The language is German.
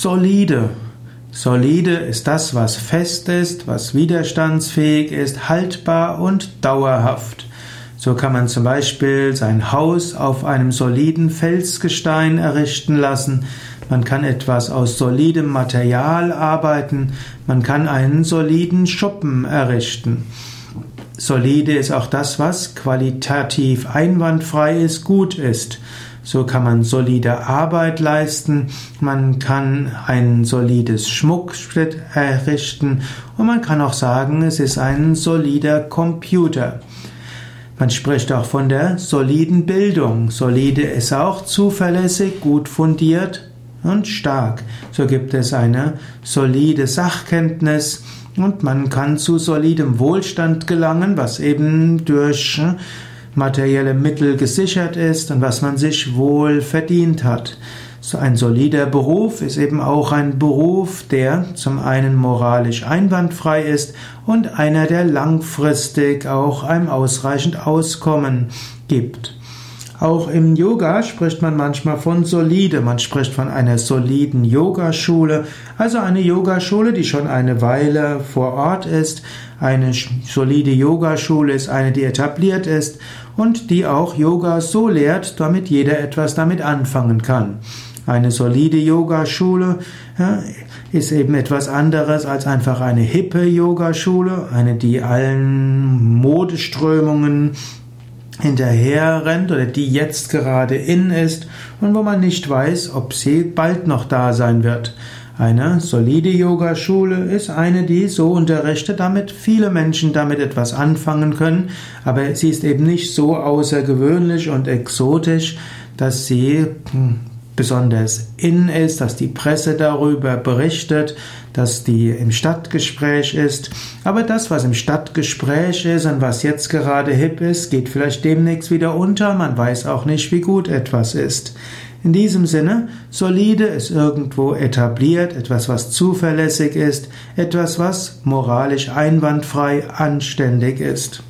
Solide. Solide ist das, was fest ist, was widerstandsfähig ist, haltbar und dauerhaft. So kann man zum Beispiel sein Haus auf einem soliden Felsgestein errichten lassen. Man kann etwas aus solidem Material arbeiten. Man kann einen soliden Schuppen errichten. Solide ist auch das, was qualitativ einwandfrei ist, gut ist. So kann man solide Arbeit leisten, man kann ein solides Schmuckstück errichten und man kann auch sagen, es ist ein solider Computer. Man spricht auch von der soliden Bildung. Solide ist auch zuverlässig, gut fundiert und stark. So gibt es eine solide Sachkenntnis und man kann zu solidem Wohlstand gelangen, was eben durch materielle Mittel gesichert ist und was man sich wohl verdient hat. So ein solider Beruf ist eben auch ein Beruf, der zum einen moralisch einwandfrei ist und einer, der langfristig auch einem ausreichend Auskommen gibt. Auch im Yoga spricht man manchmal von solide. Man spricht von einer soliden Yogaschule. Also eine Yogaschule, die schon eine Weile vor Ort ist. Eine solide Yogaschule ist eine, die etabliert ist und die auch Yoga so lehrt, damit jeder etwas damit anfangen kann. Eine solide Yogaschule ja, ist eben etwas anderes als einfach eine hippe Yogaschule, eine, die allen Modeströmungen hinterher rennt oder die jetzt gerade in ist und wo man nicht weiß, ob sie bald noch da sein wird. Eine solide Yogaschule ist eine, die so unterrichtet, damit viele Menschen damit etwas anfangen können, aber sie ist eben nicht so außergewöhnlich und exotisch, dass sie hm, besonders in ist, dass die Presse darüber berichtet, dass die im Stadtgespräch ist. Aber das, was im Stadtgespräch ist und was jetzt gerade hip ist, geht vielleicht demnächst wieder unter. Man weiß auch nicht, wie gut etwas ist. In diesem Sinne, solide ist irgendwo etabliert, etwas, was zuverlässig ist, etwas, was moralisch einwandfrei anständig ist.